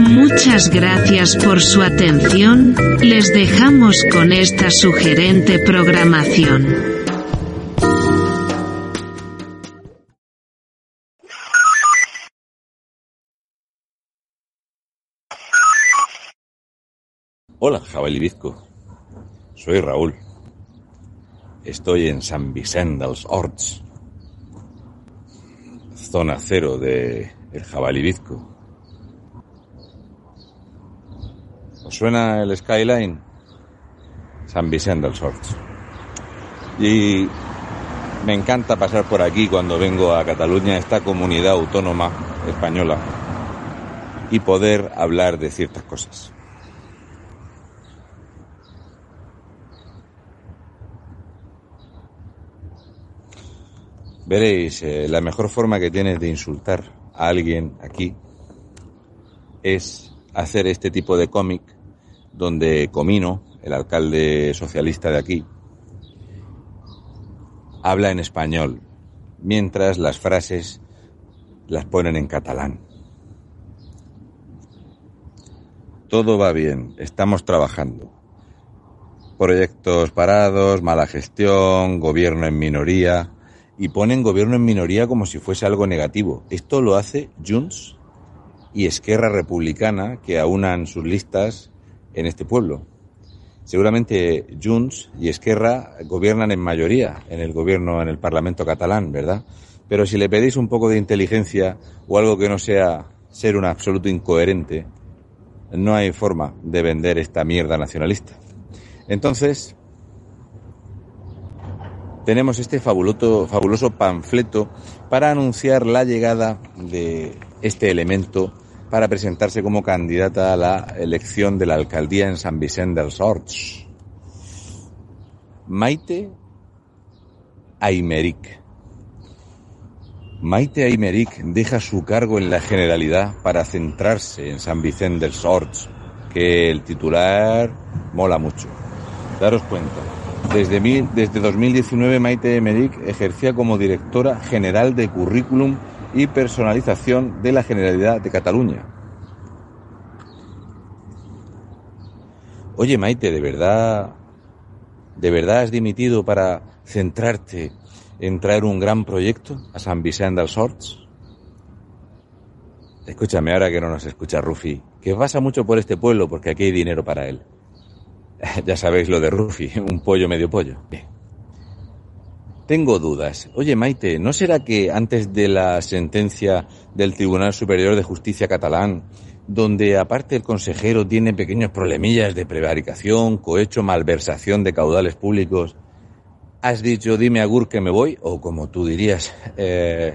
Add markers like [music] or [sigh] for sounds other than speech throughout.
Muchas gracias por su atención, les dejamos con esta sugerente programación. Hola, jabalibizco. Soy Raúl. Estoy en San Vicente dels Horts, zona cero de el. ¿Os suena el skyline? San Vicente dels Horts. Y me encanta pasar por aquí cuando vengo a Cataluña, esta comunidad autónoma española, y poder hablar de ciertas cosas. Veréis, eh, la mejor forma que tienes de insultar a alguien aquí es hacer este tipo de cómic donde Comino, el alcalde socialista de aquí, habla en español, mientras las frases las ponen en catalán. Todo va bien, estamos trabajando. Proyectos parados, mala gestión, gobierno en minoría, y ponen gobierno en minoría como si fuese algo negativo. Esto lo hace Junts y Esquerra Republicana, que aunan sus listas en este pueblo. Seguramente Junts y Esquerra gobiernan en mayoría en el gobierno, en el Parlamento catalán, ¿verdad? Pero si le pedís un poco de inteligencia o algo que no sea ser un absoluto incoherente, no hay forma de vender esta mierda nacionalista. Entonces, tenemos este fabuloso, fabuloso panfleto para anunciar la llegada de este elemento para presentarse como candidata a la elección de la alcaldía en San Vicente dels Horts. Maite Aymeric. Maite Aymeric deja su cargo en la Generalidad para centrarse en San Vicente dels Horts, que el titular mola mucho. Daros cuenta, desde, desde 2019 Maite Aymeric ejercía como directora general de currículum y personalización de la Generalidad de Cataluña. Oye Maite, ¿de verdad, de verdad has dimitido para centrarte en traer un gran proyecto a San Vicente dels Horts? Escúchame ahora que no nos escucha Rufi, que pasa mucho por este pueblo porque aquí hay dinero para él. [laughs] ya sabéis lo de Rufi, un pollo medio pollo. Bien. Tengo dudas. Oye, Maite, ¿no será que antes de la sentencia del Tribunal Superior de Justicia catalán, donde aparte el consejero tiene pequeños problemillas de prevaricación, cohecho, malversación de caudales públicos, has dicho dime agur que me voy? O como tú dirías, eh,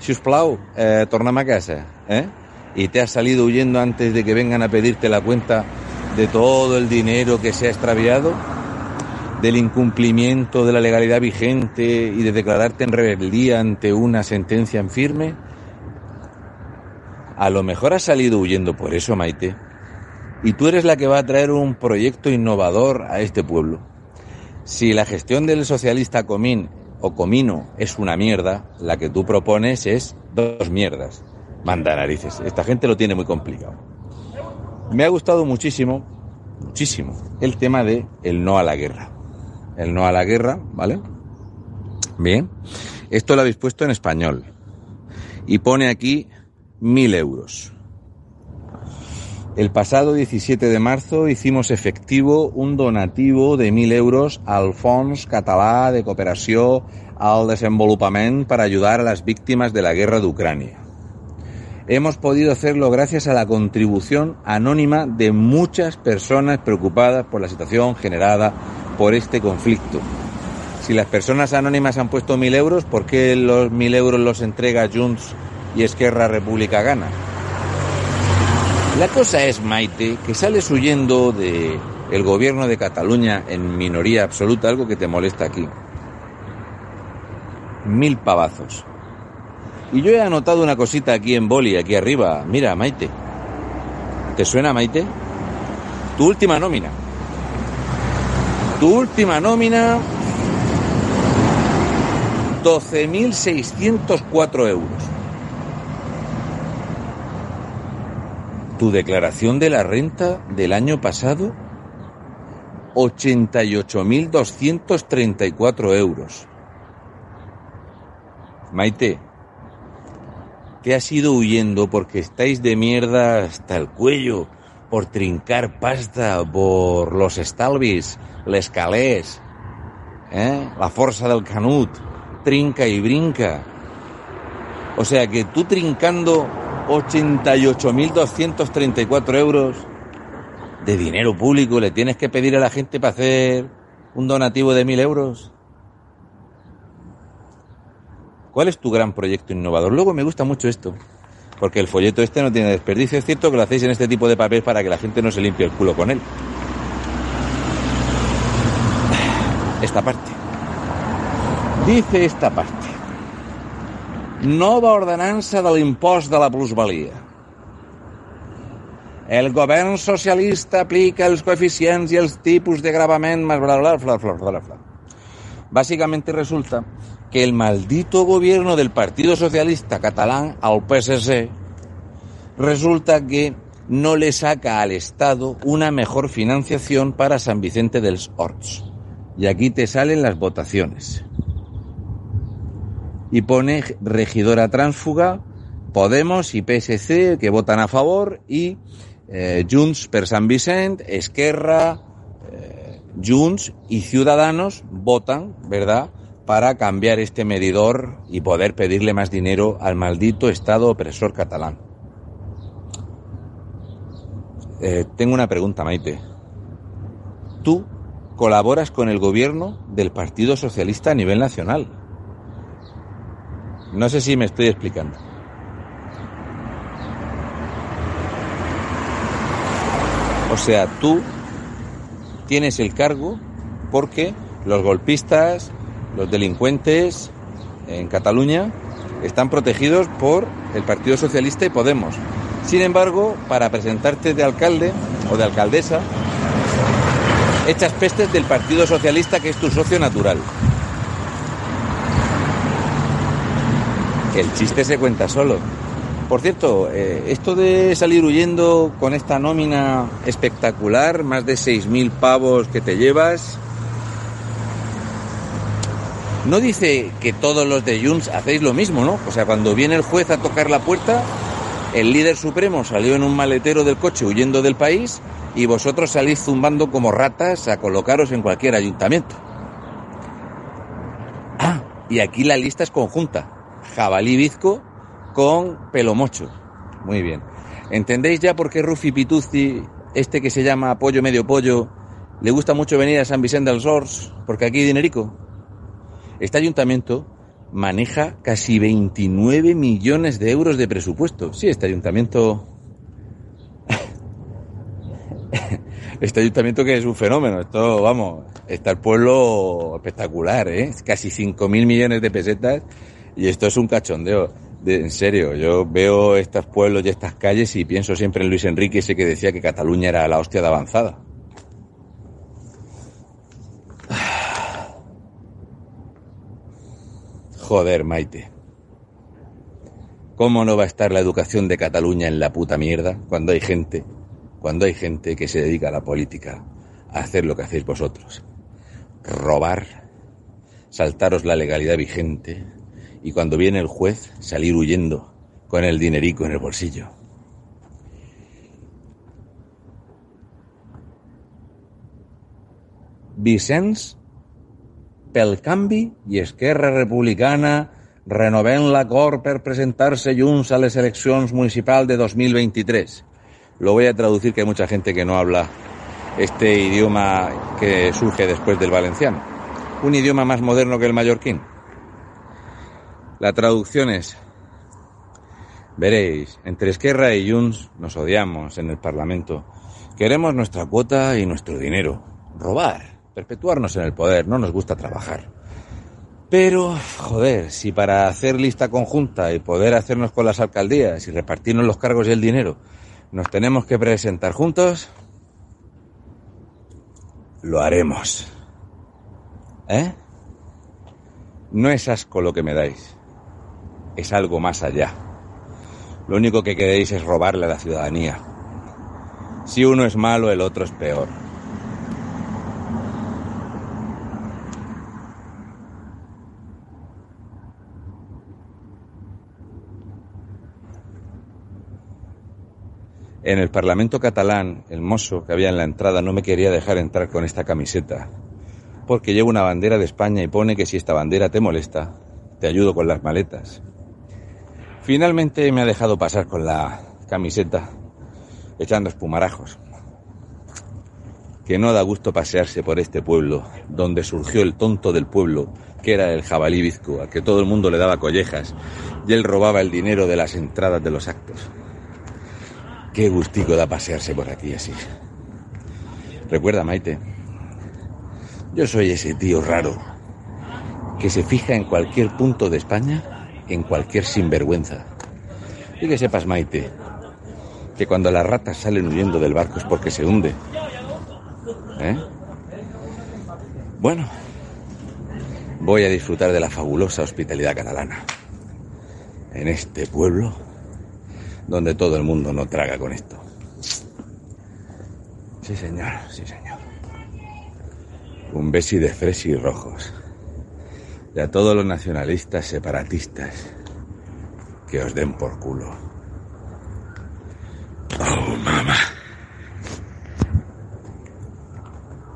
siusplau, eh, torname a casa, ¿eh? Y te has salido huyendo antes de que vengan a pedirte la cuenta de todo el dinero que se ha extraviado del incumplimiento de la legalidad vigente y de declararte en rebeldía ante una sentencia en firme? A lo mejor has salido huyendo por eso, Maite. Y tú eres la que va a traer un proyecto innovador a este pueblo. Si la gestión del socialista Comín o Comino es una mierda, la que tú propones es dos mierdas. Manda narices. Esta gente lo tiene muy complicado. Me ha gustado muchísimo, muchísimo, el tema de el no a la guerra el no a la guerra, ¿vale? Bien. Esto lo habéis puesto en español. Y pone aquí mil euros. El pasado 17 de marzo hicimos efectivo un donativo de mil euros al Fons Català de Cooperació al Desenvolupament para ayudar a las víctimas de la guerra de Ucrania. Hemos podido hacerlo gracias a la contribución anónima de muchas personas preocupadas por la situación generada por este conflicto. Si las personas anónimas han puesto mil euros, ¿por qué los mil euros los entrega Junts y Esquerra República Gana? La cosa es, Maite, que sales huyendo de gobierno de Cataluña en minoría absoluta, algo que te molesta aquí. Mil pavazos. Y yo he anotado una cosita aquí en boli, aquí arriba. Mira, Maite. ¿Te suena, Maite? Tu última nómina. Tu última nómina. 12.604 euros. Tu declaración de la renta del año pasado. 88.234 euros. Maite, que has ido huyendo porque estáis de mierda hasta el cuello por trincar pasta, por los estalvis, les calés, ¿eh? la fuerza del canut, trinca y brinca. O sea que tú trincando 88.234 euros de dinero público le tienes que pedir a la gente para hacer un donativo de 1.000 euros. ¿Cuál es tu gran proyecto innovador? Luego me gusta mucho esto, porque el folleto este no tiene desperdicio. Es cierto que lo hacéis en este tipo de papel para que la gente no se limpie el culo con él. Esta parte. Dice esta parte. Nova ordenança de l'impost de la plusvalia. El govern socialista aplica els coeficients i els tipus de gravament más bla bla bla bla bla bla. Básicamente resulta que el maldito gobierno del Partido Socialista Catalán al PSC resulta que no le saca al Estado una mejor financiación para San Vicente del Horts. Y aquí te salen las votaciones. Y pone regidora tránsfuga, Podemos y PSC que votan a favor y eh, Junts per San Vicente, Esquerra, eh, Junts y Ciudadanos votan, ¿verdad?, para cambiar este medidor y poder pedirle más dinero al maldito Estado opresor catalán. Eh, tengo una pregunta, Maite. Tú colaboras con el gobierno del Partido Socialista a nivel nacional. No sé si me estoy explicando. O sea, tú tienes el cargo porque los golpistas, los delincuentes en Cataluña están protegidos por el Partido Socialista y Podemos. Sin embargo, para presentarte de alcalde o de alcaldesa, echas pestes del Partido Socialista que es tu socio natural. El chiste se cuenta solo. Por cierto, eh, esto de salir huyendo con esta nómina espectacular, más de 6.000 pavos que te llevas, no dice que todos los de Junts hacéis lo mismo, ¿no? O sea, cuando viene el juez a tocar la puerta, el líder supremo salió en un maletero del coche huyendo del país y vosotros salís zumbando como ratas a colocaros en cualquier ayuntamiento. Ah, y aquí la lista es conjunta. Jabalí bizco con pelomocho. Muy bien. ¿Entendéis ya por qué Rufi Pituzzi, este que se llama Pollo Medio Pollo, le gusta mucho venir a San Vicente del Sors? Porque aquí hay dinerico. Este ayuntamiento maneja casi 29 millones de euros de presupuesto. Sí, este ayuntamiento... [laughs] Este ayuntamiento que es un fenómeno. Esto, vamos, está el pueblo espectacular, ¿eh? Casi 5.000 millones de pesetas y esto es un cachondeo. En serio, yo veo estos pueblos y estas calles y pienso siempre en Luis Enrique, ese que decía que Cataluña era la hostia de avanzada. [sighs] Joder, Maite. ¿Cómo no va a estar la educación de Cataluña en la puta mierda cuando hay gente, cuando hay gente que se dedica a la política a hacer lo que hacéis vosotros? Robar, saltaros la legalidad vigente y cuando viene el juez salir huyendo con el dinerico en el bolsillo. Vicens pel canvi Esquerra Republicana renovem l'acord per presentarse Junts a les eleccions municipal de 2023. Lo voy a traducir que hay mucha gente que no habla este idioma que surge después del valenciano. Un idioma más moderno que el mallorquín. La traducción es, veréis, entre Esquerra y Junts nos odiamos en el Parlamento. Queremos nuestra cuota y nuestro dinero. Robar, perpetuarnos en el poder, no nos gusta trabajar. Pero, joder, si para hacer lista conjunta y poder hacernos con las alcaldías y repartirnos los cargos y el dinero, nos tenemos que presentar juntos, lo haremos. ¿Eh? No es asco lo que me dais, es algo más allá. Lo único que queréis es robarle a la ciudadanía. Si uno es malo, el otro es peor. En el Parlamento catalán, el mozo que había en la entrada no me quería dejar entrar con esta camiseta, porque llevo una bandera de España y pone que si esta bandera te molesta, te ayudo con las maletas. Finalmente me ha dejado pasar con la camiseta, echando espumarajos. Que no da gusto pasearse por este pueblo, donde surgió el tonto del pueblo, que era el jabalí bizco, a que todo el mundo le daba collejas, y él robaba el dinero de las entradas de los actos. Qué gustico da pasearse por aquí así. Recuerda, Maite, yo soy ese tío raro que se fija en cualquier punto de España, en cualquier sinvergüenza. Y que sepas, Maite, que cuando las ratas salen huyendo del barco es porque se hunde. ¿Eh? Bueno, voy a disfrutar de la fabulosa hospitalidad catalana. En este pueblo donde todo el mundo no traga con esto. Sí, señor, sí, señor. Un besi de fresi rojos. Y a todos los nacionalistas separatistas que os den por culo.